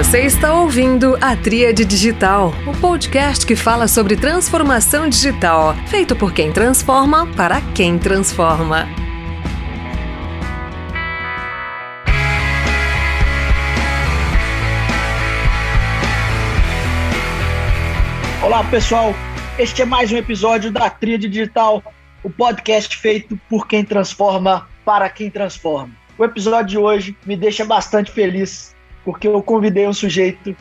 Você está ouvindo a Tríade Digital, o podcast que fala sobre transformação digital, feito por quem transforma para quem transforma. Olá, pessoal. Este é mais um episódio da Tríade Digital, o podcast feito por quem transforma para quem transforma. O episódio de hoje me deixa bastante feliz porque eu convidei um sujeito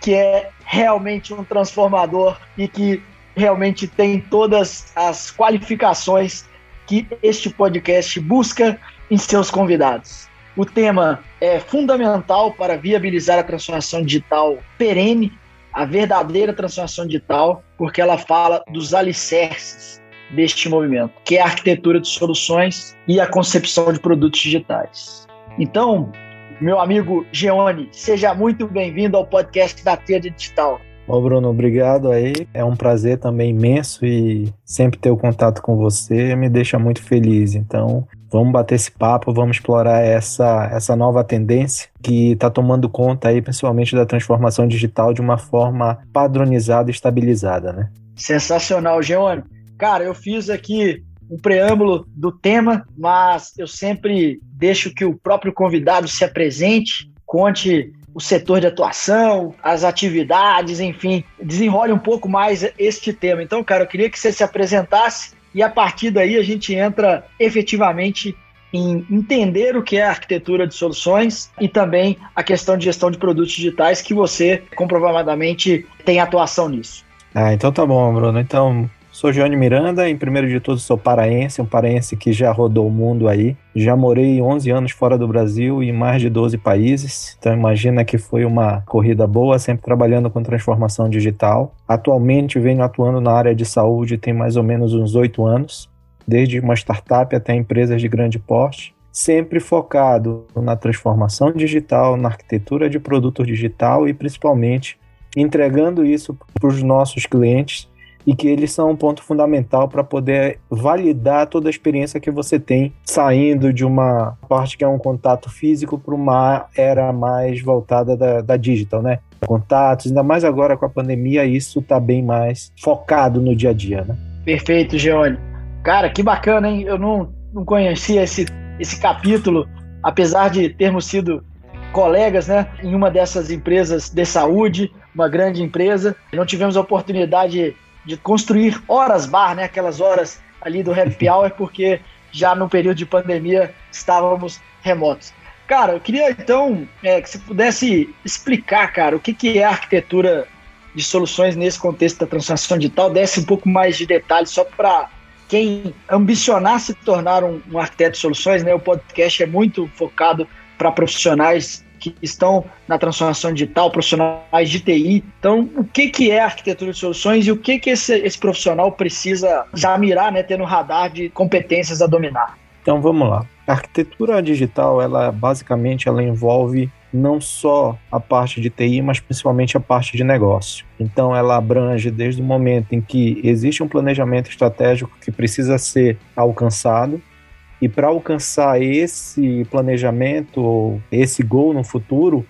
que é realmente um transformador e que realmente tem todas as qualificações que este podcast busca em seus convidados. O tema é fundamental para viabilizar a transformação digital perene, a verdadeira transformação digital, porque ela fala dos alicerces deste movimento, que é a arquitetura de soluções e a concepção de produtos digitais. Então, meu amigo Geone, seja muito bem-vindo ao podcast da Tríade Digital. Ô Bruno, obrigado aí. É um prazer também imenso e sempre ter o contato com você me deixa muito feliz. Então, vamos bater esse papo, vamos explorar essa, essa nova tendência que está tomando conta aí, principalmente da transformação digital de uma forma padronizada e estabilizada, né? Sensacional, Geone. Cara, eu fiz aqui um preâmbulo do tema, mas eu sempre deixo que o próprio convidado se apresente, conte o setor de atuação, as atividades, enfim, desenrole um pouco mais este tema. Então, cara, eu queria que você se apresentasse e a partir daí a gente entra efetivamente em entender o que é arquitetura de soluções e também a questão de gestão de produtos digitais que você comprovadamente tem atuação nisso. Ah, então tá bom, Bruno. Então, Sou Joane Miranda, em primeiro de tudo sou paraense, um paraense que já rodou o mundo aí. Já morei 11 anos fora do Brasil e em mais de 12 países, então imagina que foi uma corrida boa, sempre trabalhando com transformação digital. Atualmente venho atuando na área de saúde tem mais ou menos uns 8 anos, desde uma startup até empresas de grande porte sempre focado na transformação digital, na arquitetura de produto digital e principalmente entregando isso para os nossos clientes e que eles são um ponto fundamental para poder validar toda a experiência que você tem saindo de uma parte que é um contato físico para uma era mais voltada da, da digital, né? Contatos, ainda mais agora com a pandemia, isso está bem mais focado no dia a dia, né? Perfeito, Geone. Cara, que bacana, hein? Eu não, não conhecia esse, esse capítulo, apesar de termos sido colegas, né, em uma dessas empresas de saúde, uma grande empresa. Não tivemos a oportunidade de construir horas bar, né? Aquelas horas ali do happy hour, porque já no período de pandemia estávamos remotos. Cara, eu queria então é, que você pudesse explicar, cara, o que, que é a arquitetura de soluções nesse contexto da transformação digital, desse um pouco mais de detalhes só para quem ambicionar se tornar um, um arquiteto de soluções, né? O podcast é muito focado para profissionais que estão na transformação digital, profissionais de TI. Então, o que, que é arquitetura de soluções e o que, que esse, esse profissional precisa já mirar, né, ter no radar de competências a dominar? Então, vamos lá. A arquitetura digital, ela basicamente ela envolve não só a parte de TI, mas principalmente a parte de negócio. Então, ela abrange desde o momento em que existe um planejamento estratégico que precisa ser alcançado, e para alcançar esse planejamento ou esse gol no futuro,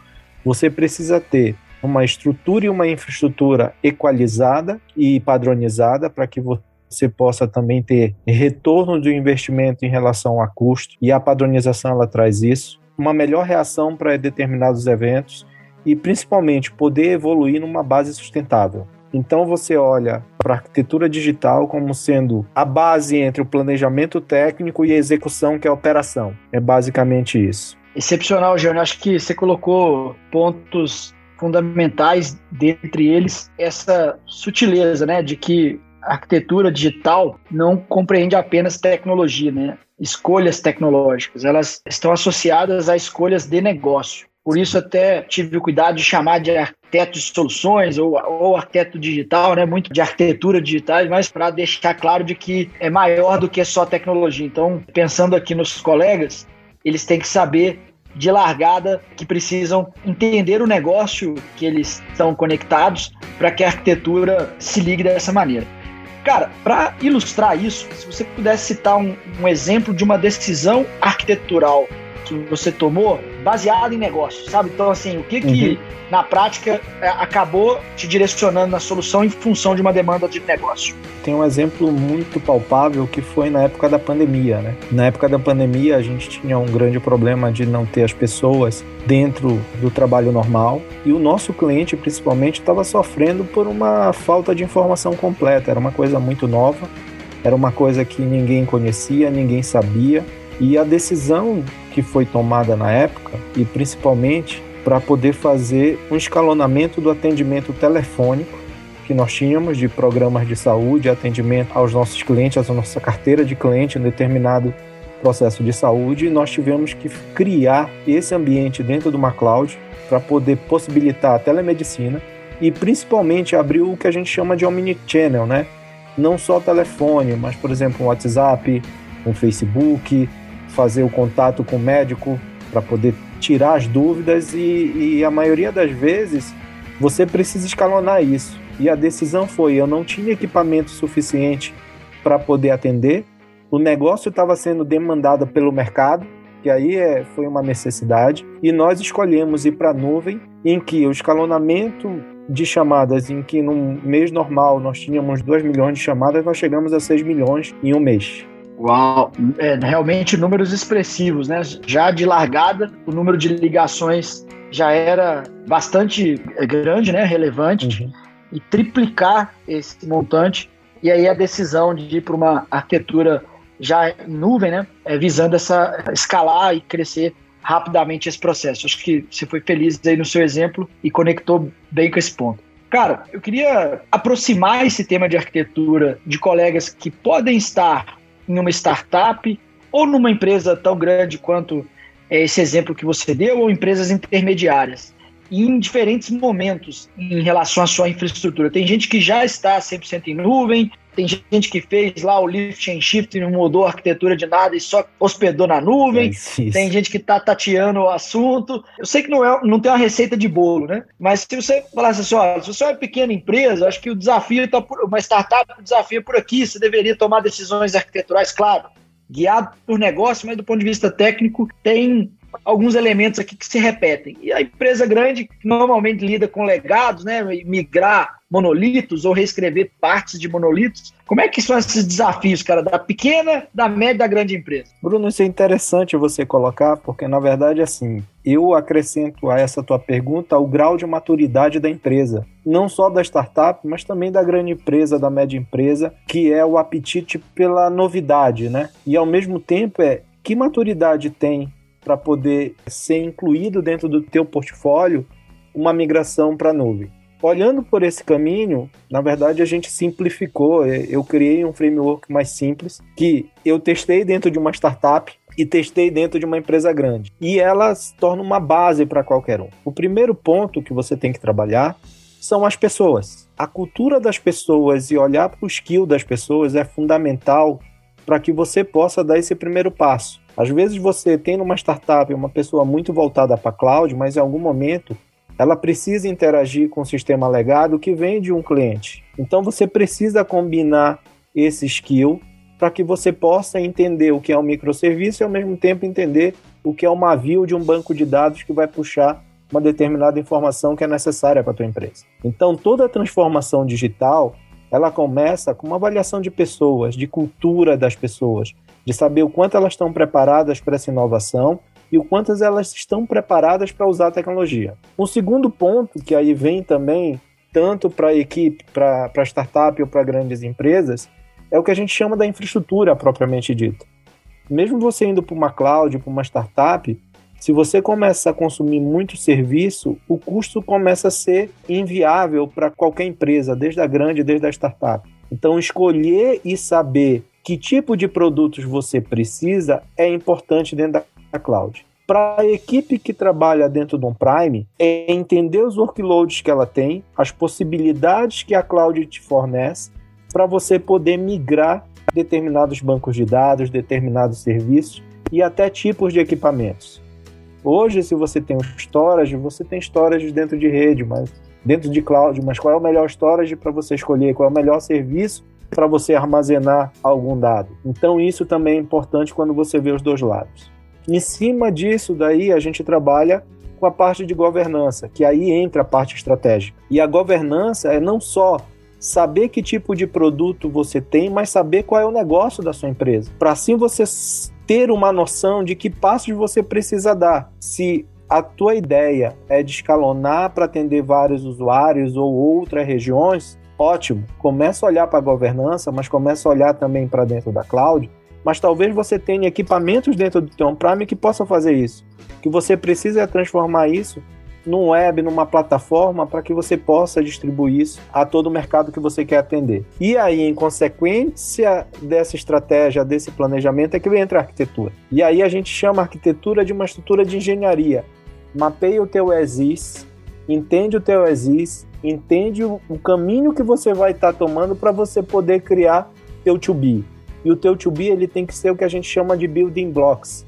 você precisa ter uma estrutura e uma infraestrutura equalizada e padronizada para que você possa também ter retorno do investimento em relação a custo e a padronização ela traz isso, uma melhor reação para determinados eventos e principalmente poder evoluir numa base sustentável. Então você olha para a arquitetura digital como sendo a base entre o planejamento técnico e a execução, que é a operação. É basicamente isso. Excepcional, Jânio. Acho que você colocou pontos fundamentais, dentre eles essa sutileza, né, de que a arquitetura digital não compreende apenas tecnologia, né? Escolhas tecnológicas, elas estão associadas a escolhas de negócio. Por isso até tive o cuidado de chamar de arquiteto de soluções ou, ou arquiteto digital, né? Muito de arquitetura digital, mas para deixar claro de que é maior do que só tecnologia. Então, pensando aqui nos colegas, eles têm que saber de largada que precisam entender o negócio que eles estão conectados para que a arquitetura se ligue dessa maneira. Cara, para ilustrar isso, se você pudesse citar um, um exemplo de uma decisão arquitetural que você tomou baseado em negócio, sabe? Então, assim, o que que uhum. na prática é, acabou te direcionando na solução em função de uma demanda de negócio? Tem um exemplo muito palpável que foi na época da pandemia, né? Na época da pandemia, a gente tinha um grande problema de não ter as pessoas dentro do trabalho normal e o nosso cliente, principalmente, estava sofrendo por uma falta de informação completa. Era uma coisa muito nova, era uma coisa que ninguém conhecia, ninguém sabia e a decisão que foi tomada na época, e principalmente para poder fazer um escalonamento do atendimento telefônico que nós tínhamos de programas de saúde, atendimento aos nossos clientes, à nossa carteira de cliente em determinado processo de saúde, e nós tivemos que criar esse ambiente dentro de uma cloud para poder possibilitar a telemedicina e principalmente abrir o que a gente chama de omnichannel, né? Não só telefone, mas por exemplo, um WhatsApp, um Facebook, fazer o contato com o médico para poder tirar as dúvidas e, e a maioria das vezes você precisa escalonar isso. E a decisão foi: eu não tinha equipamento suficiente para poder atender, o negócio estava sendo demandado pelo mercado, que aí é, foi uma necessidade, e nós escolhemos ir para a nuvem, em que o escalonamento de chamadas, em que no mês normal nós tínhamos 2 milhões de chamadas, nós chegamos a 6 milhões em um mês. Uau, é, realmente números expressivos, né? Já de largada, o número de ligações já era bastante grande, né? Relevante. Uhum. E triplicar esse montante. E aí a decisão de ir para uma arquitetura já em nuvem, né? É, visando essa escalar e crescer rapidamente esse processo. Acho que você foi feliz aí no seu exemplo e conectou bem com esse ponto. Cara, eu queria aproximar esse tema de arquitetura de colegas que podem estar em uma startup ou numa empresa tão grande quanto é, esse exemplo que você deu, ou empresas intermediárias, em diferentes momentos em relação à sua infraestrutura. Tem gente que já está 100% em nuvem, tem gente que fez lá o lift and shift e não mudou a arquitetura de nada e só hospedou na nuvem. É tem gente que está tateando o assunto. Eu sei que não, é, não tem uma receita de bolo, né? Mas se você falasse assim, ó, se você é uma pequena empresa, acho que o desafio está por uma startup, o desafio é por aqui. Você deveria tomar decisões arquiteturais, claro, guiado por negócio, mas do ponto de vista técnico, tem alguns elementos aqui que se repetem. E a empresa grande, normalmente lida com legados, né, migrar monolitos ou reescrever partes de monolitos, como é que são esses desafios, cara, da pequena, da média da grande empresa? Bruno, isso é interessante você colocar, porque na verdade, assim, eu acrescento a essa tua pergunta o grau de maturidade da empresa. Não só da startup, mas também da grande empresa, da média empresa, que é o apetite pela novidade, né? E ao mesmo tempo é que maturidade tem para poder ser incluído dentro do teu portfólio uma migração para a nuvem. Olhando por esse caminho, na verdade a gente simplificou. Eu criei um framework mais simples que eu testei dentro de uma startup e testei dentro de uma empresa grande. E ela se torna uma base para qualquer um. O primeiro ponto que você tem que trabalhar são as pessoas. A cultura das pessoas e olhar para o skill das pessoas é fundamental para que você possa dar esse primeiro passo. Às vezes você tem numa startup uma pessoa muito voltada para cloud, mas em algum momento ela precisa interagir com o sistema legado que vem de um cliente. Então você precisa combinar esse skill para que você possa entender o que é um microserviço e ao mesmo tempo entender o que é uma view de um banco de dados que vai puxar uma determinada informação que é necessária para a tua empresa. Então toda a transformação digital, ela começa com uma avaliação de pessoas, de cultura das pessoas, de saber o quanto elas estão preparadas para essa inovação e o quanto elas estão preparadas para usar a tecnologia. Um segundo ponto que aí vem também, tanto para a equipe, para a startup ou para grandes empresas, é o que a gente chama da infraestrutura propriamente dita. Mesmo você indo para uma cloud, para uma startup, se você começa a consumir muito serviço, o custo começa a ser inviável para qualquer empresa, desde a grande, desde a startup. Então, escolher e saber que tipo de produtos você precisa é importante dentro da cloud. Para a equipe que trabalha dentro do on-prime, é entender os workloads que ela tem, as possibilidades que a cloud te fornece, para você poder migrar determinados bancos de dados, determinados serviços e até tipos de equipamentos. Hoje, se você tem um storage, você tem storage dentro de rede, mas dentro de cloud, mas qual é o melhor storage para você escolher, qual é o melhor serviço para você armazenar algum dado. Então, isso também é importante quando você vê os dois lados. Em cima disso daí a gente trabalha com a parte de governança, que aí entra a parte estratégica. E a governança é não só saber que tipo de produto você tem, mas saber qual é o negócio da sua empresa. Para assim você ter uma noção de que passos você precisa dar. Se a tua ideia é de escalonar para atender vários usuários ou outras regiões, ótimo. Começa a olhar para a governança, mas começa a olhar também para dentro da cloud. Mas talvez você tenha equipamentos dentro do teu on-prime que possam fazer isso. Que você precisa transformar isso num web, numa plataforma, para que você possa distribuir isso a todo o mercado que você quer atender. E aí, em consequência dessa estratégia, desse planejamento, é que entra a arquitetura. E aí a gente chama a arquitetura de uma estrutura de engenharia. Mapeia o teu ESIS, entende o teu ESIS, entende o, caminho que você vai estar tá tomando para você poder criar teu to be. E o teu to be ele tem que ser o que a gente chama de building blocks.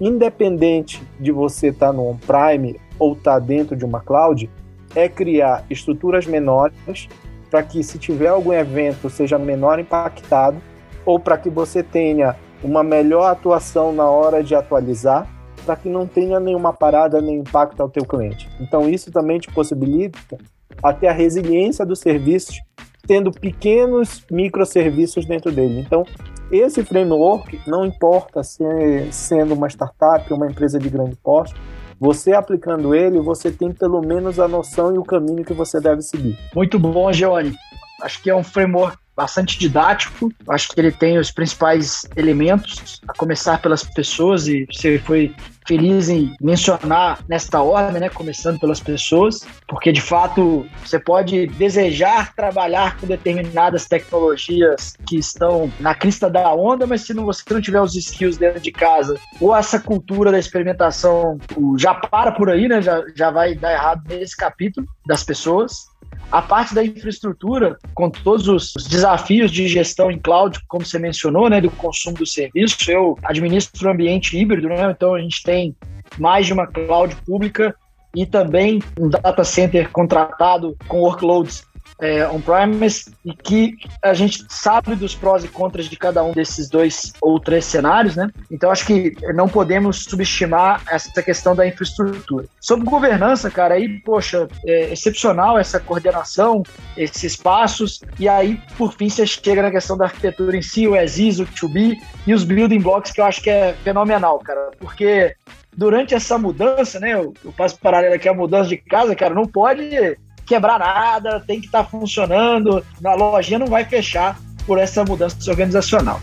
Independente de você estar tá no on-prime ou estar tá dentro de uma cloud, é criar estruturas menores para que se tiver algum evento seja menor impactado ou para que você tenha uma melhor atuação na hora de atualizar para que não tenha nenhuma parada nem impacto ao teu cliente. Então isso também te possibilita até a resiliência dos serviços, tendo pequenos microserviços dentro dele. Então, esse framework, não importa se é sendo uma startup ou uma empresa de grande porte, você aplicando ele, você tem pelo menos a noção e o caminho que você deve seguir. Muito bom, Geone. Acho que é um framework bastante didático. Acho que ele tem os principais elementos, a começar pelas pessoas, e você foi feliz em mencionar nesta ordem, né? Começando pelas pessoas, porque de fato você pode desejar trabalhar com determinadas tecnologias que estão na crista da onda, mas se não, você não tiver os skills dentro de casa, ou essa cultura da experimentação já para por aí, né? Já, já vai dar errado nesse capítulo das pessoas. A parte da infraestrutura, com todos os desafios de gestão em cloud, como você mencionou, né, do consumo do serviço, eu administro um ambiente híbrido, né, então a gente tem mais de uma cloud pública e também um data center contratado com workloads é, on-premise e que a gente sabe dos prós e contras de cada um desses dois ou três cenários, né? Então acho que não podemos subestimar essa questão da infraestrutura. Sobre governança, cara, aí, poxa, é excepcional essa coordenação, esses passos, e aí, por fim, você chega na questão da arquitetura em si, o ESIS, o to be e os building blocks, que eu acho que é fenomenal, cara, porque durante essa mudança, né? Eu, eu passo paralelo aqui a mudança de casa, cara, não pode quebrar nada, tem que estar tá funcionando. A lojinha não vai fechar por essa mudança organizacional.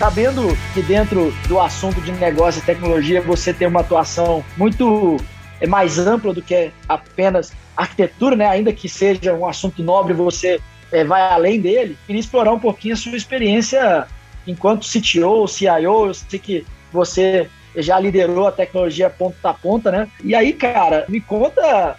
sabendo que dentro do assunto de negócio e tecnologia você tem uma atuação muito é mais ampla do que apenas arquitetura, né? Ainda que seja um assunto nobre, você é, vai além dele, queria explorar um pouquinho a sua experiência enquanto CTO, CIO, eu sei que você já liderou a tecnologia ponta a ponta, né? E aí, cara, me conta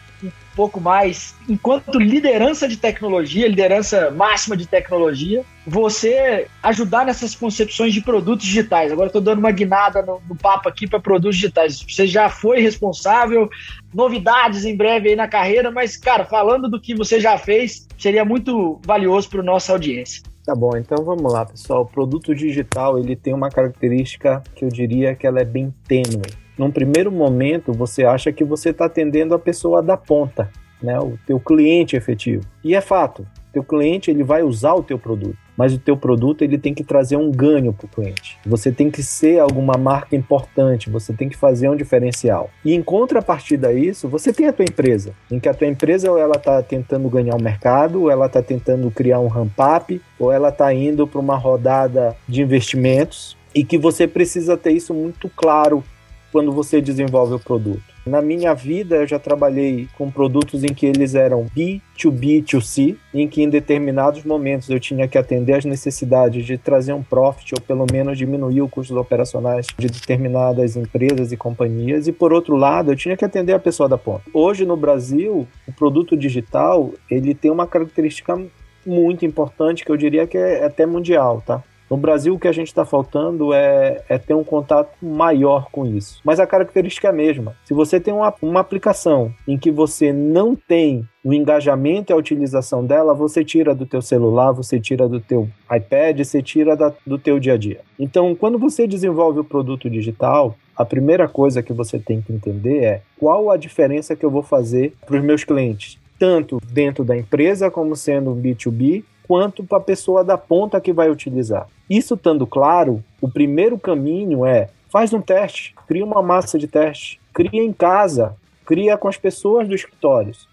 pouco mais, enquanto liderança de tecnologia, liderança máxima de tecnologia, você ajudar nessas concepções de produtos digitais. Agora estou dando uma guinada no, no papo aqui para produtos digitais. Você já foi responsável, novidades em breve aí na carreira, mas, cara, falando do que você já fez, seria muito valioso para nossa audiência. Tá bom, então vamos lá, pessoal. O produto digital ele tem uma característica que eu diria que ela é bem tênue. Num primeiro momento, você acha que você está atendendo a pessoa da ponta, né, o teu cliente efetivo. E é fato, teu cliente ele vai usar o teu produto mas o teu produto ele tem que trazer um ganho para o cliente. Você tem que ser alguma marca importante, você tem que fazer um diferencial. E em contrapartida a isso, você tem a tua empresa, em que a tua empresa ou ela está tentando ganhar o mercado, ou ela está tentando criar um ramp-up, ou ela está indo para uma rodada de investimentos, e que você precisa ter isso muito claro quando você desenvolve o produto. Na minha vida, eu já trabalhei com produtos em que eles eram B2B2C, em que em determinados momentos eu tinha que atender às necessidades de trazer um profit ou pelo menos diminuir os custos operacionais de determinadas empresas e companhias, e por outro lado, eu tinha que atender a pessoa da ponta. Hoje no Brasil, o produto digital, ele tem uma característica muito importante que eu diria que é até mundial, tá? No Brasil, o que a gente está faltando é, é, ter um contato maior com isso. Mas a característica é a mesma. Se você tem uma, uma aplicação em que você não tem o engajamento e a utilização dela, você tira do teu celular, você tira do teu iPad, você tira da, do teu dia a dia. Então, quando você desenvolve o produto digital, a primeira coisa que você tem que entender é qual a diferença que eu vou fazer para os meus clientes, tanto dentro da empresa como sendo um B2B, quanto para a pessoa da ponta que vai utilizar. Isso estando claro, o primeiro caminho é faz um teste, cria uma massa de teste, cria em casa, cria com as pessoas dos escritórios.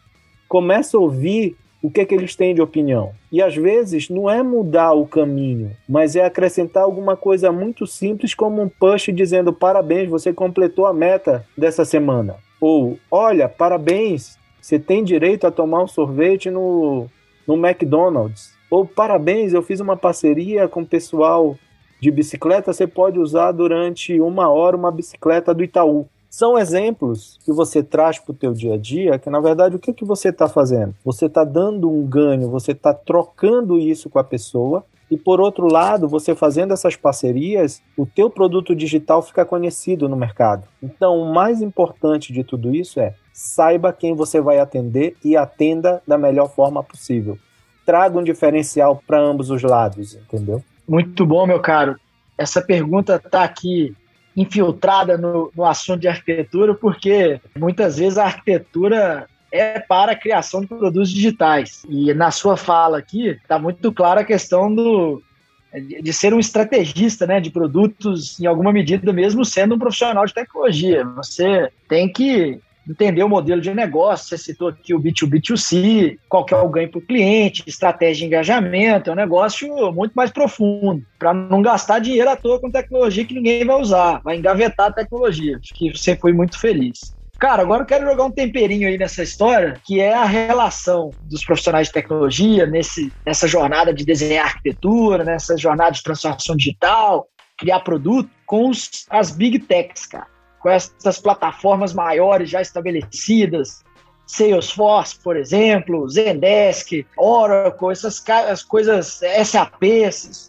Começa a ouvir o que, é que eles têm de opinião. E às vezes não é mudar o caminho, mas é acrescentar alguma coisa muito simples, como um push dizendo parabéns, você completou a meta dessa semana. Ou olha, parabéns, você tem direito a tomar um sorvete no, no McDonald's. Ou parabéns, eu fiz uma parceria com o pessoal de bicicleta, você pode usar durante uma hora uma bicicleta do Itaú. São exemplos que você traz para o teu dia a dia, que na verdade o que, que você está fazendo? Você está dando um ganho, você está trocando isso com a pessoa e por outro lado, você fazendo essas parcerias, o teu produto digital fica conhecido no mercado. Então, o mais importante de tudo isso é saiba quem você vai atender e atenda da melhor forma possível. Traga um diferencial para ambos os lados, entendeu? Muito bom, meu caro. Essa pergunta está aqui infiltrada no, no assunto de arquitetura, porque muitas vezes a arquitetura é para a criação de produtos digitais. E na sua fala aqui, está muito clara a questão do, de ser um estrategista né, de produtos, em alguma medida, mesmo sendo um profissional de tecnologia. Você tem que entender o modelo de negócio. Você citou aqui o B2B2C, qual que é o ganho para o cliente, estratégia de engajamento. É um negócio muito mais profundo, para não gastar dinheiro à toa com tecnologia que ninguém vai usar, vai engavetar a tecnologia. Acho que você foi muito feliz. Cara, agora eu quero jogar um temperinho aí nessa história, que é a relação dos profissionais de tecnologia nesse, nessa jornada de desenhar arquitetura, nessa jornada de transformação digital, criar produto, com os, as big techs, cara com essas plataformas maiores já estabelecidas, Salesforce, por exemplo, Zendesk, Oracle, essas as coisas SAP,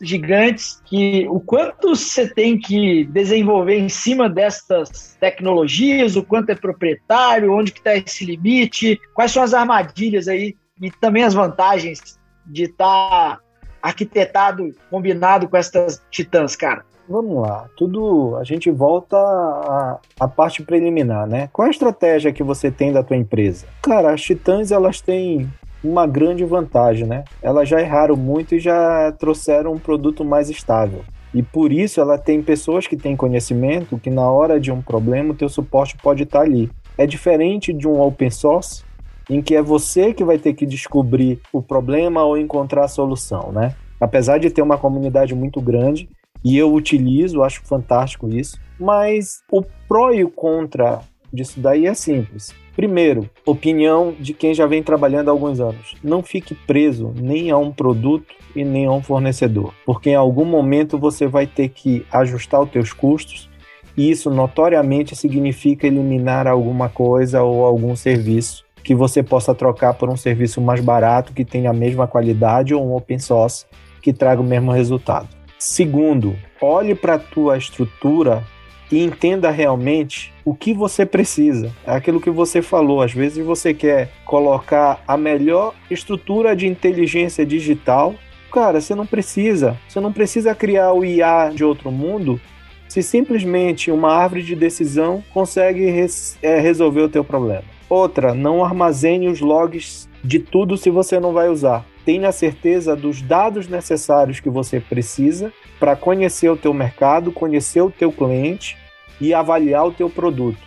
gigantes, que o quanto você tem que desenvolver em cima destas tecnologias, o quanto é proprietário, onde que está esse limite, quais são as armadilhas aí e também as vantagens de estar tá arquitetado, combinado com essas titãs, cara vamos lá. Tudo a gente volta à, à parte preliminar, né? Qual a estratégia que você tem da tua empresa? Cara, as Titãs elas têm uma grande vantagem, né? Elas já erraram muito e já trouxeram um produto mais estável. E por isso ela tem pessoas que têm conhecimento que na hora de um problema o teu suporte pode estar ali. É diferente de um open source em que é você que vai ter que descobrir o problema ou encontrar a solução, né? Apesar de ter uma comunidade muito grande, e eu utilizo, acho fantástico isso. Mas o pró e o contra disso daí é simples. Primeiro, opinião de quem já vem trabalhando há alguns anos. Não fique preso nem a um produto e nem a um fornecedor, porque em algum momento você vai ter que ajustar os teus custos e isso notoriamente significa eliminar alguma coisa ou algum serviço que você possa trocar por um serviço mais barato que tenha a mesma qualidade ou um open source que traga o mesmo resultado. Segundo, olhe para a tua estrutura e entenda realmente o que você precisa. É aquilo que você falou, às vezes você quer colocar a melhor estrutura de inteligência digital. Cara, você não precisa. Você não precisa criar o IA de outro mundo se simplesmente uma árvore de decisão consegue res é, resolver o teu problema. Outra, não armazene os logs de tudo se você não vai usar tenha certeza dos dados necessários que você precisa para conhecer o teu mercado, conhecer o teu cliente e avaliar o teu produto.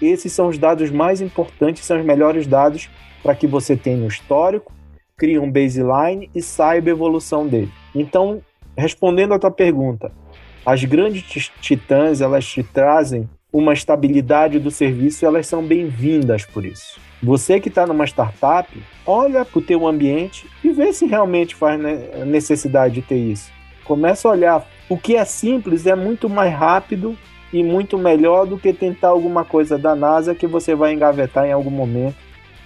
Esses são os dados mais importantes, são os melhores dados para que você tenha um histórico, crie um baseline e saiba a evolução dele. Então, respondendo a tua pergunta, as grandes titãs, elas te trazem uma estabilidade do serviço, elas são bem-vindas por isso. Você que está numa startup, olha para o teu ambiente e vê se realmente faz necessidade de ter isso. Começa a olhar. O que é simples é muito mais rápido e muito melhor do que tentar alguma coisa da NASA que você vai engavetar em algum momento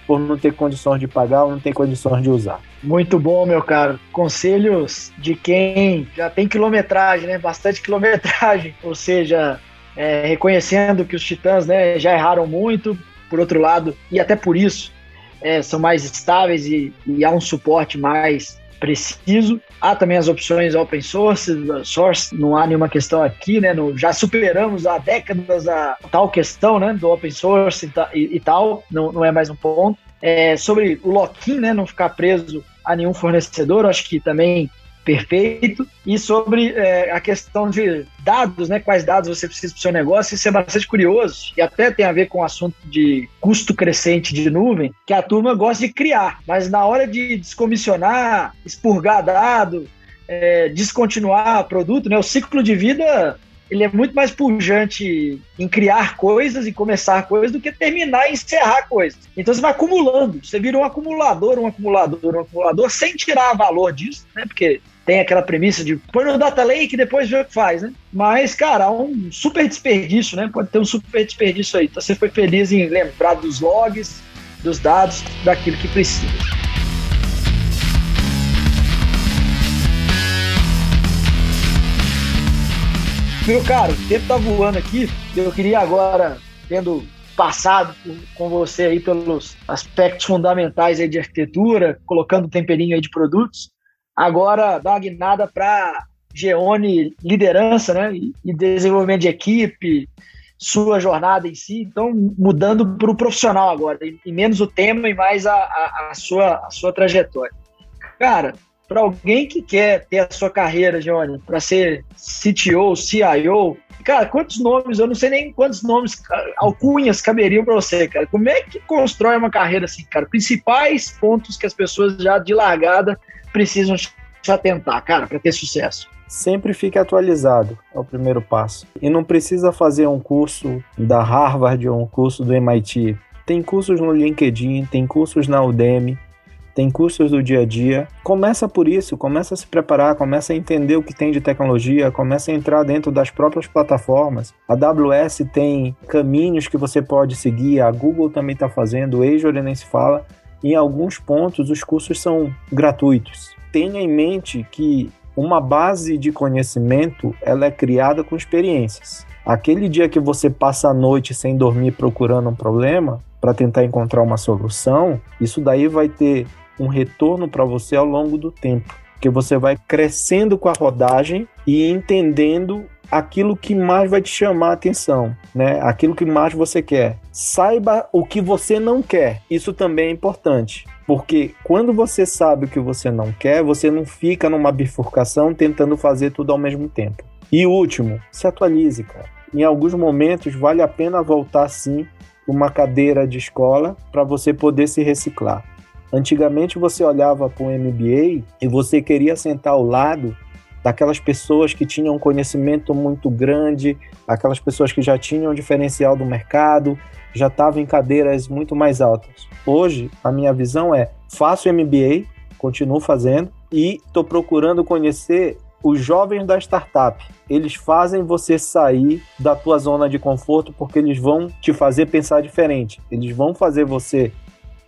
por não ter condições de pagar ou não ter condições de usar. Muito bom, meu caro. Conselhos de quem já tem quilometragem, né? Bastante quilometragem. Ou seja, é, reconhecendo que os Titãs né, já erraram muito, por outro lado, e até por isso é, são mais estáveis e, e, há um suporte mais preciso. Há também as opções open source, source, não há nenhuma questão aqui, né? No, já superamos há décadas a tal questão, né? Do open source e, e, tal, não, não é mais um ponto. É, sobre o lock-in, né? Não ficar preso a nenhum fornecedor, acho que também perfeito. E sobre é, a questão de dados, né? Quais dados você precisa para o seu negócio, isso é bastante curioso e até tem a ver com o assunto de custo crescente de nuvem, que a turma gosta de criar, mas na hora de descomissionar, expurgar dado, é, descontinuar produto, né? O ciclo de vida ele é muito mais pujante em criar coisas e começar coisas do que terminar e encerrar coisas. Então você vai acumulando, você vira um acumulador, um acumulador, um acumulador, sem tirar valor disso, né? Porque tem aquela premissa de põe no data lake e depois vê o que faz, né? Mas, cara, há um super desperdício, né? Pode ter um super desperdício aí. Então você foi feliz em lembrar dos logs, dos dados, daquilo que precisa. Meu caro, o tempo tá voando aqui. Eu queria agora, tendo passado com você aí pelos aspectos fundamentais aí de arquitetura, colocando um temperinho aí de produtos, agora dá uma guinada para Geone liderança né, e desenvolvimento de equipe, sua jornada em si. Então, mudando para o profissional agora, e menos o tema e mais a, a, a sua, a sua trajetória. Cara, para alguém que quer ter a sua carreira, Geone, para ser CTO, CIO, cara, quantos nomes, eu não sei nem quantos nomes, alcunhas caberiam para você, cara. Como é que constrói uma carreira assim, cara? Principais pontos que as pessoas já de largada precisam se atentar, cara, para ter sucesso? Sempre fique atualizado, é o primeiro passo. E não precisa fazer um curso da Harvard ou um curso do MIT. Tem cursos no LinkedIn, tem cursos na Udemy, tem cursos do dia a dia. Começa por isso, começa a se preparar, começa a entender o que tem de tecnologia, começa a entrar dentro das próprias plataformas. A AWS tem caminhos que você pode seguir, a Google também está fazendo, o Azure nem se fala. Em alguns pontos, os cursos são gratuitos. Tenha em mente que uma base de conhecimento ela é criada com experiências. Aquele dia que você passa a noite sem dormir procurando um problema para tentar encontrar uma solução, isso daí vai ter um retorno para você ao longo do tempo, porque você vai crescendo com a rodagem e entendendo aquilo que mais vai te chamar a atenção, né? Aquilo que mais você quer. Saiba o que você não quer. Isso também é importante. Porque quando você sabe o que você não quer, você não fica numa bifurcação tentando fazer tudo ao mesmo tempo. E último, se atualize, cara. Em alguns momentos vale a pena voltar sim uma cadeira de escola para você poder se reciclar. Antigamente você olhava para o MBA e você queria sentar ao lado daquelas pessoas que tinham um conhecimento muito grande, aquelas pessoas que já tinham um diferencial do mercado, já estavam em cadeiras muito mais altas. Hoje, a minha visão é: faço MBA, continuo fazendo e estou procurando conhecer os jovens da startup. Eles fazem você sair da tua zona de conforto porque eles vão te fazer pensar diferente. Eles vão fazer você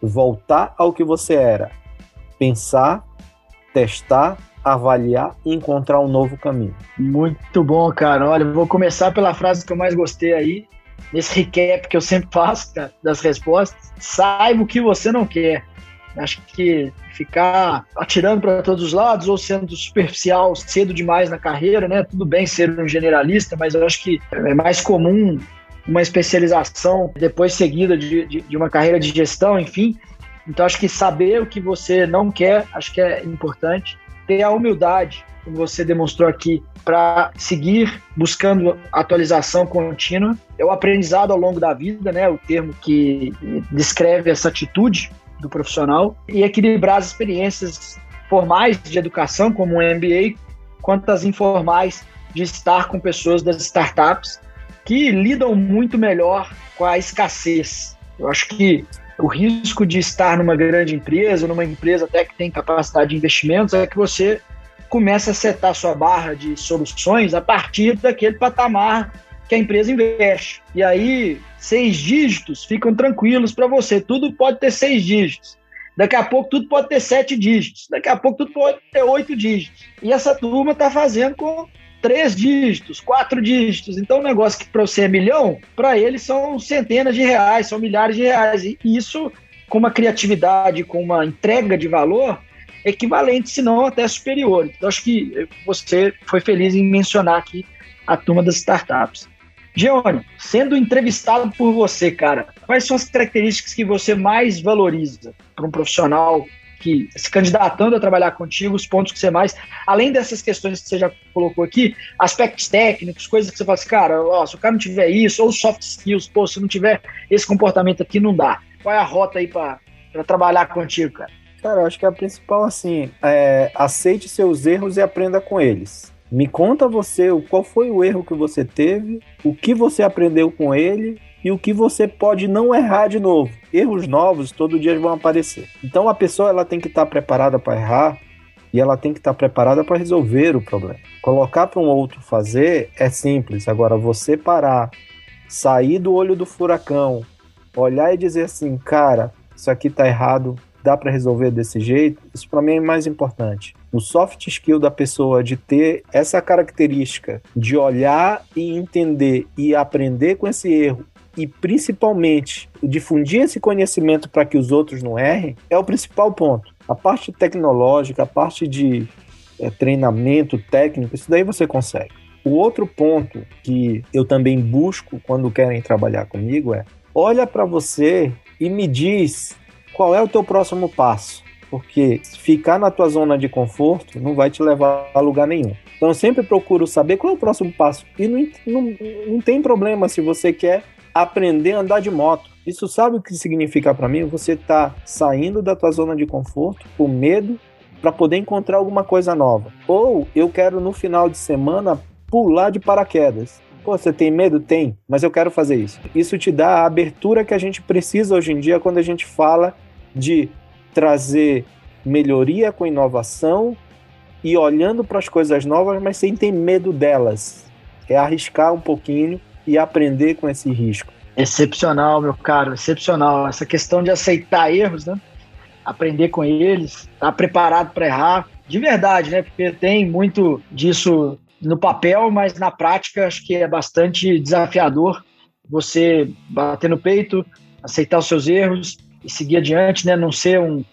voltar ao que você era, pensar, testar avaliar e encontrar um novo caminho. Muito bom, cara. Olha, vou começar pela frase que eu mais gostei aí, nesse recap que eu sempre faço cara, das respostas. Saiba o que você não quer. Acho que ficar atirando para todos os lados ou sendo superficial cedo demais na carreira, né? Tudo bem ser um generalista, mas eu acho que é mais comum uma especialização depois seguida de, de, de uma carreira de gestão, enfim. Então acho que saber o que você não quer, acho que é importante ter a humildade, como você demonstrou aqui, para seguir buscando atualização contínua. É o aprendizado ao longo da vida, né? O termo que descreve essa atitude do profissional e equilibrar as experiências formais de educação, como o MBA, quanto as informais de estar com pessoas das startups que lidam muito melhor com a escassez. Eu acho que o risco de estar numa grande empresa, numa empresa até que tem capacidade de investimentos, é que você começa a setar sua barra de soluções a partir daquele patamar que a empresa investe. E aí, seis dígitos ficam tranquilos para você. Tudo pode ter seis dígitos. Daqui a pouco tudo pode ter sete dígitos. Daqui a pouco tudo pode ter oito dígitos. E essa turma está fazendo com três dígitos, quatro dígitos. Então, um negócio que para você é milhão, para eles são centenas de reais, são milhares de reais. E isso, com uma criatividade, com uma entrega de valor, equivalente, se não até superior. Então, acho que você foi feliz em mencionar aqui a turma das startups. Geone, sendo entrevistado por você, cara, quais são as características que você mais valoriza para um profissional que se candidatando a trabalhar contigo, os pontos que você mais, além dessas questões que você já colocou aqui, aspectos técnicos, coisas que você fala assim, cara, ó, se o cara não tiver isso, ou soft skills, pô, se não tiver esse comportamento aqui, não dá. Qual é a rota aí para trabalhar contigo, cara? Cara, eu acho que a principal, assim, é aceite seus erros e aprenda com eles. Me conta você qual foi o erro que você teve, o que você aprendeu com ele e o que você pode não errar de novo. Erros novos todo dia vão aparecer. Então a pessoa ela tem que estar preparada para errar e ela tem que estar preparada para resolver o problema. Colocar para um outro fazer é simples. Agora você parar, sair do olho do furacão, olhar e dizer assim, cara, isso aqui está errado, dá para resolver desse jeito, isso para mim é mais importante. O soft skill da pessoa de ter essa característica de olhar e entender e aprender com esse erro e principalmente difundir esse conhecimento para que os outros não errem é o principal ponto. A parte tecnológica, a parte de é, treinamento técnico, isso daí você consegue. O outro ponto que eu também busco quando querem trabalhar comigo é olha para você e me diz qual é o teu próximo passo? Porque ficar na tua zona de conforto não vai te levar a lugar nenhum. Então eu sempre procuro saber qual é o próximo passo. E não, não, não tem problema se você quer aprender a andar de moto. Isso sabe o que significa para mim? Você tá saindo da tua zona de conforto com medo para poder encontrar alguma coisa nova. Ou eu quero no final de semana pular de paraquedas. Pô, você tem medo? Tem, mas eu quero fazer isso. Isso te dá a abertura que a gente precisa hoje em dia quando a gente fala de trazer melhoria com inovação e olhando para as coisas novas, mas sem ter medo delas. É arriscar um pouquinho e aprender com esse risco. Excepcional, meu caro, excepcional. Essa questão de aceitar erros, né? Aprender com eles, estar tá preparado para errar, de verdade, né? Porque tem muito disso no papel, mas na prática acho que é bastante desafiador você bater no peito, aceitar os seus erros e seguir adiante, né? Não ser um,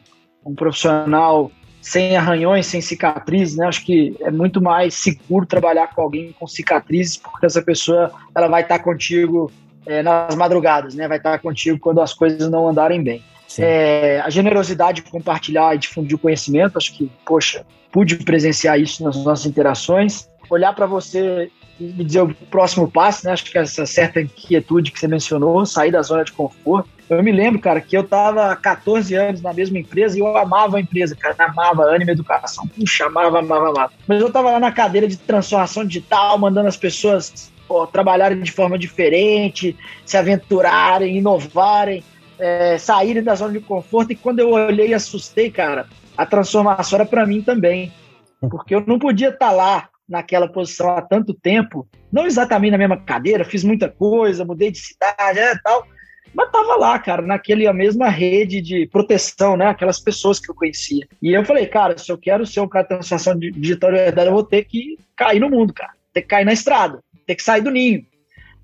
um profissional sem arranhões, sem cicatrizes, né? Acho que é muito mais seguro trabalhar com alguém com cicatrizes, porque essa pessoa ela vai estar contigo é, nas madrugadas, né? Vai estar contigo quando as coisas não andarem bem. É, a generosidade de compartilhar e difundir o conhecimento, acho que, poxa, pude presenciar isso nas nossas interações olhar para você me dizer o próximo passo, né? Acho que essa certa inquietude que você mencionou, sair da zona de conforto. Eu me lembro, cara, que eu estava há 14 anos na mesma empresa e eu amava a empresa, cara, amava a Anima Educação. Puxa, amava, amava, amava. Mas eu estava lá na cadeira de transformação digital, mandando as pessoas pô, trabalharem de forma diferente, se aventurarem, inovarem, é, saírem da zona de conforto. E quando eu olhei e assustei, cara, a transformação era para mim também. Porque eu não podia estar tá lá naquela posição há tanto tempo, não exatamente na mesma cadeira, fiz muita coisa, mudei de cidade, é, tal, mas tava lá, cara, naquela mesma rede de proteção, né? Aquelas pessoas que eu conhecia. E eu falei, cara, se eu quero ser um cara de transformação digital de verdade, eu vou ter que cair no mundo, cara. Ter que cair na estrada, ter que sair do ninho.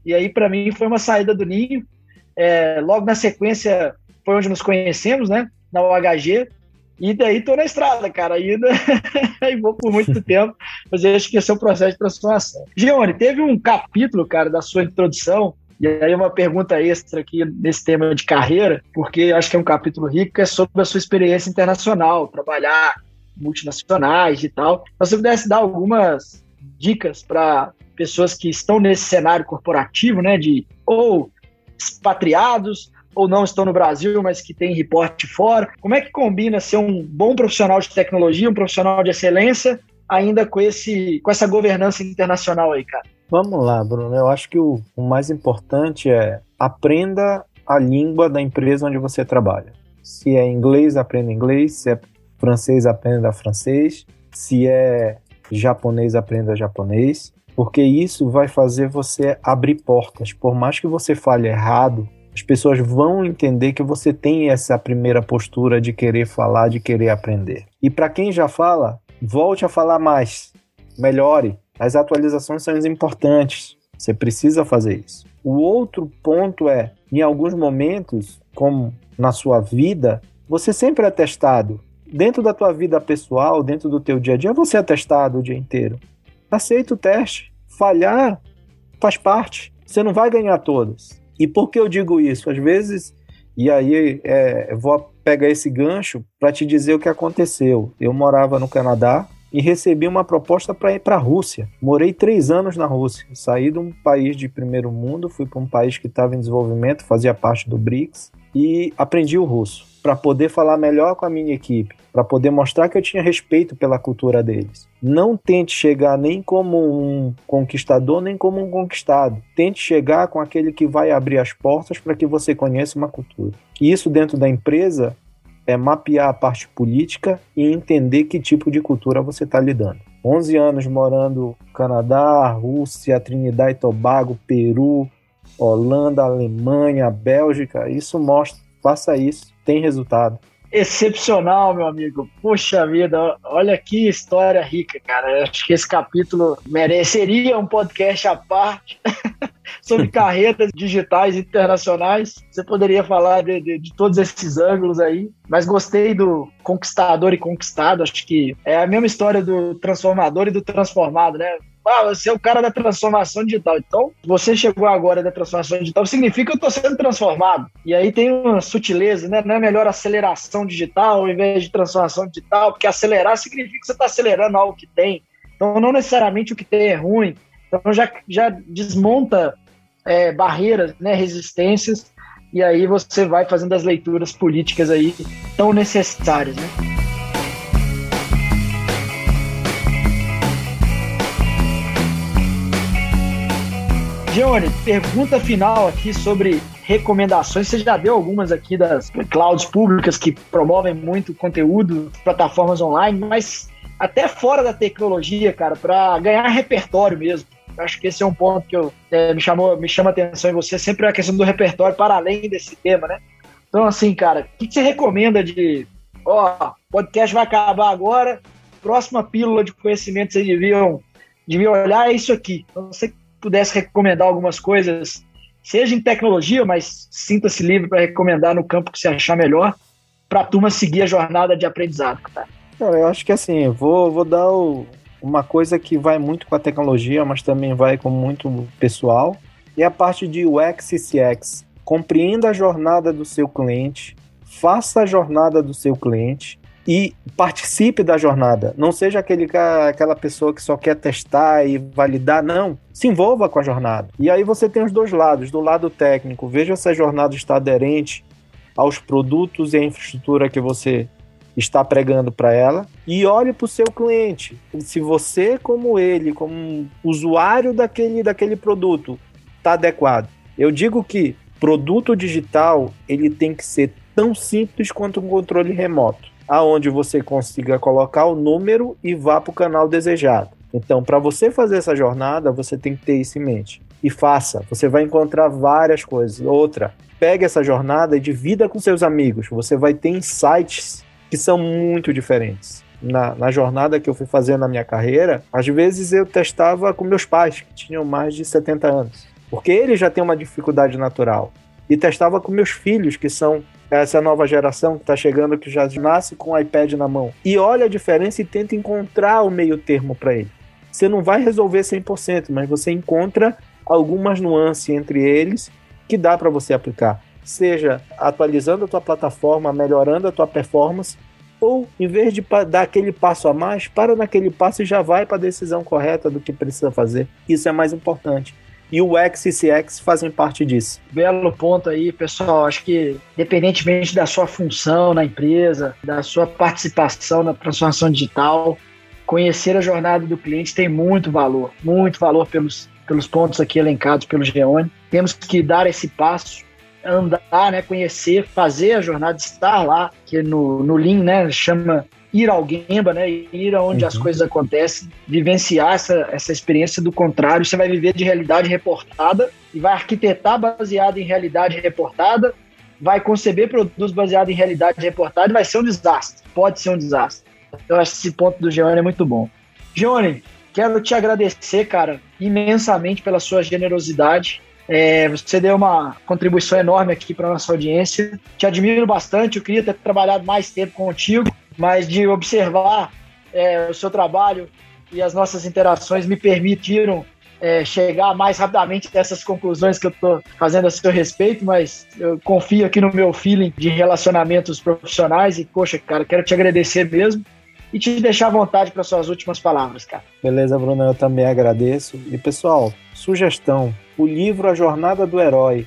E aí, para mim, foi uma saída do ninho. É, logo na sequência, foi onde nos conhecemos, né? Na UHG. E daí tô na estrada, cara, ainda e vou por muito tempo, mas eu acho que esse é o processo de transformação. Gione, teve um capítulo, cara, da sua introdução, e aí uma pergunta extra aqui nesse tema de carreira, porque acho que é um capítulo rico, que é sobre a sua experiência internacional, trabalhar multinacionais e tal. Se você pudesse dar algumas dicas para pessoas que estão nesse cenário corporativo, né, de ou expatriados ou não estão no Brasil, mas que tem reporte fora. Como é que combina ser um bom profissional de tecnologia, um profissional de excelência, ainda com, esse, com essa governança internacional aí, cara? Vamos lá, Bruno. Eu acho que o, o mais importante é aprenda a língua da empresa onde você trabalha. Se é inglês, aprenda inglês. Se é francês, aprenda francês. Se é japonês, aprenda japonês. porque isso vai fazer você abrir portas. Por mais que você fale errado, as pessoas vão entender que você tem essa primeira postura de querer falar, de querer aprender. E para quem já fala, volte a falar mais, melhore. As atualizações são importantes. Você precisa fazer isso. O outro ponto é, em alguns momentos, como na sua vida, você sempre é testado. Dentro da tua vida pessoal, dentro do teu dia a dia, você é testado o dia inteiro. Aceita o teste. Falhar faz parte. Você não vai ganhar todas. E por que eu digo isso? Às vezes, e aí é, vou pegar esse gancho para te dizer o que aconteceu. Eu morava no Canadá e recebi uma proposta para ir para a Rússia. Morei três anos na Rússia. Saí de um país de primeiro mundo, fui para um país que estava em desenvolvimento, fazia parte do BRICS e aprendi o russo para poder falar melhor com a minha equipe, para poder mostrar que eu tinha respeito pela cultura deles. Não tente chegar nem como um conquistador, nem como um conquistado. Tente chegar com aquele que vai abrir as portas para que você conheça uma cultura. E isso dentro da empresa é mapear a parte política e entender que tipo de cultura você está lidando. 11 anos morando Canadá, Rússia, Trinidad e Tobago, Peru, Holanda, Alemanha, Bélgica, isso mostra, faça isso tem resultado. Excepcional, meu amigo. Puxa vida, olha que história rica, cara. Acho que esse capítulo mereceria um podcast à parte sobre carreiras digitais internacionais. Você poderia falar de, de, de, todos esses ângulos aí, mas gostei do conquistador e conquistado. Acho que é a mesma história do transformador e do transformado, né? Ah, você é o cara da transformação digital. Então, você chegou agora da transformação digital, significa que eu estou sendo transformado. E aí tem uma sutileza, né? Não é melhor aceleração digital ao invés de transformação digital, porque acelerar significa que você está acelerando algo que tem. Então, não necessariamente o que tem é ruim. Então, já, já desmonta é, barreiras, né, resistências, e aí você vai fazendo as leituras políticas aí tão necessárias, né? Johnny, pergunta final aqui sobre recomendações. Você já deu algumas aqui das clouds públicas que promovem muito conteúdo, plataformas online, mas até fora da tecnologia, cara, para ganhar repertório mesmo. Acho que esse é um ponto que eu, é, me, chamou, me chama a atenção em você, sempre a questão do repertório para além desse tema, né? Então, assim, cara, o que, que você recomenda de. Ó, podcast vai acabar agora, próxima pílula de conhecimento vocês deviam, deviam olhar é isso aqui. Então, você pudesse recomendar algumas coisas, seja em tecnologia, mas sinta-se livre para recomendar no campo que você achar melhor, para a turma seguir a jornada de aprendizado. Tá? eu acho que assim, vou, vou dar o, uma coisa que vai muito com a tecnologia, mas também vai com muito pessoal, e a parte de UX e CX. Compreenda a jornada do seu cliente, faça a jornada do seu cliente, e participe da jornada. Não seja aquele, aquela pessoa que só quer testar e validar, não. Se envolva com a jornada. E aí você tem os dois lados. Do lado técnico, veja se a jornada está aderente aos produtos e à infraestrutura que você está pregando para ela e olhe para o seu cliente. Se você, como ele, como usuário daquele, daquele produto, está adequado. Eu digo que produto digital ele tem que ser tão simples quanto um controle remoto aonde você consiga colocar o número e vá para o canal desejado. Então, para você fazer essa jornada, você tem que ter isso em mente. E faça, você vai encontrar várias coisas. Outra, pegue essa jornada e divida com seus amigos. Você vai ter insights que são muito diferentes. Na, na, jornada que eu fui fazer na minha carreira, às vezes eu testava com meus pais, que tinham mais de 70 anos, porque eles já têm uma dificuldade natural. E testava com meus filhos, que são essa nova geração que está chegando, que já nasce com o iPad na mão. E olha a diferença e tenta encontrar o meio termo para ele. Você não vai resolver 100%, mas você encontra algumas nuances entre eles que dá para você aplicar. Seja atualizando a tua plataforma, melhorando a tua performance, ou em vez de dar aquele passo a mais, para naquele passo e já vai para a decisão correta do que precisa fazer. Isso é mais importante e o X e CX fazem parte disso. Belo ponto aí, pessoal. Acho que, independentemente da sua função na empresa, da sua participação na transformação digital, conhecer a jornada do cliente tem muito valor, muito valor pelos, pelos pontos aqui elencados pelo Geone. Temos que dar esse passo, andar, né, conhecer, fazer a jornada, estar lá, que no, no Lean né, chama ir ao Gemba, né? Ir aonde uhum. as coisas acontecem, vivenciar essa, essa experiência do contrário. Você vai viver de realidade reportada e vai arquitetar baseado em realidade reportada, vai conceber produtos baseados em realidade reportada e vai ser um desastre. Pode ser um desastre. Então, esse ponto do Gione é muito bom. Gione, quero te agradecer, cara, imensamente pela sua generosidade. É, você deu uma contribuição enorme aqui para nossa audiência. Te admiro bastante. Eu queria ter trabalhado mais tempo contigo, mas de observar é, o seu trabalho e as nossas interações me permitiram é, chegar mais rapidamente a essas conclusões que eu estou fazendo a seu respeito, mas eu confio aqui no meu feeling de relacionamentos profissionais e, poxa, cara, quero te agradecer mesmo e te deixar à vontade para suas últimas palavras, cara. Beleza, Bruno, eu também agradeço. E pessoal, sugestão: o livro A Jornada do Herói.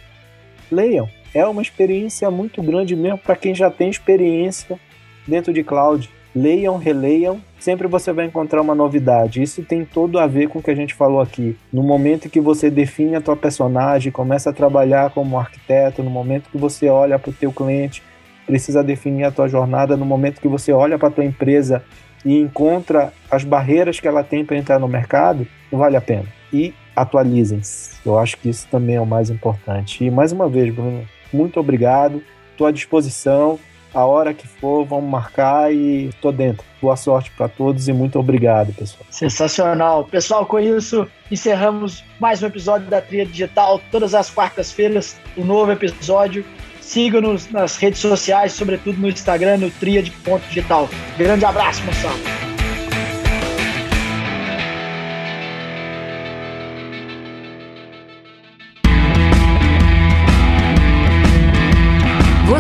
Leiam. É uma experiência muito grande mesmo para quem já tem experiência dentro de cloud. Leiam, releiam, sempre você vai encontrar uma novidade. Isso tem todo a ver com o que a gente falou aqui. No momento que você define a tua personagem, começa a trabalhar como arquiteto, no momento que você olha para o teu cliente, precisa definir a tua jornada no momento que você olha para a tua empresa e encontra as barreiras que ela tem para entrar no mercado, vale a pena. E atualizem-se. Eu acho que isso também é o mais importante. E mais uma vez, Bruno, muito obrigado. Estou à disposição. A hora que for, vamos marcar e estou dentro. Boa sorte para todos e muito obrigado, pessoal. Sensacional. Pessoal, com isso, encerramos mais um episódio da Tria Digital. Todas as quartas-feiras, um novo episódio. Siga-nos nas redes sociais, sobretudo no Instagram, no Triad.digital. Grande abraço, moçada.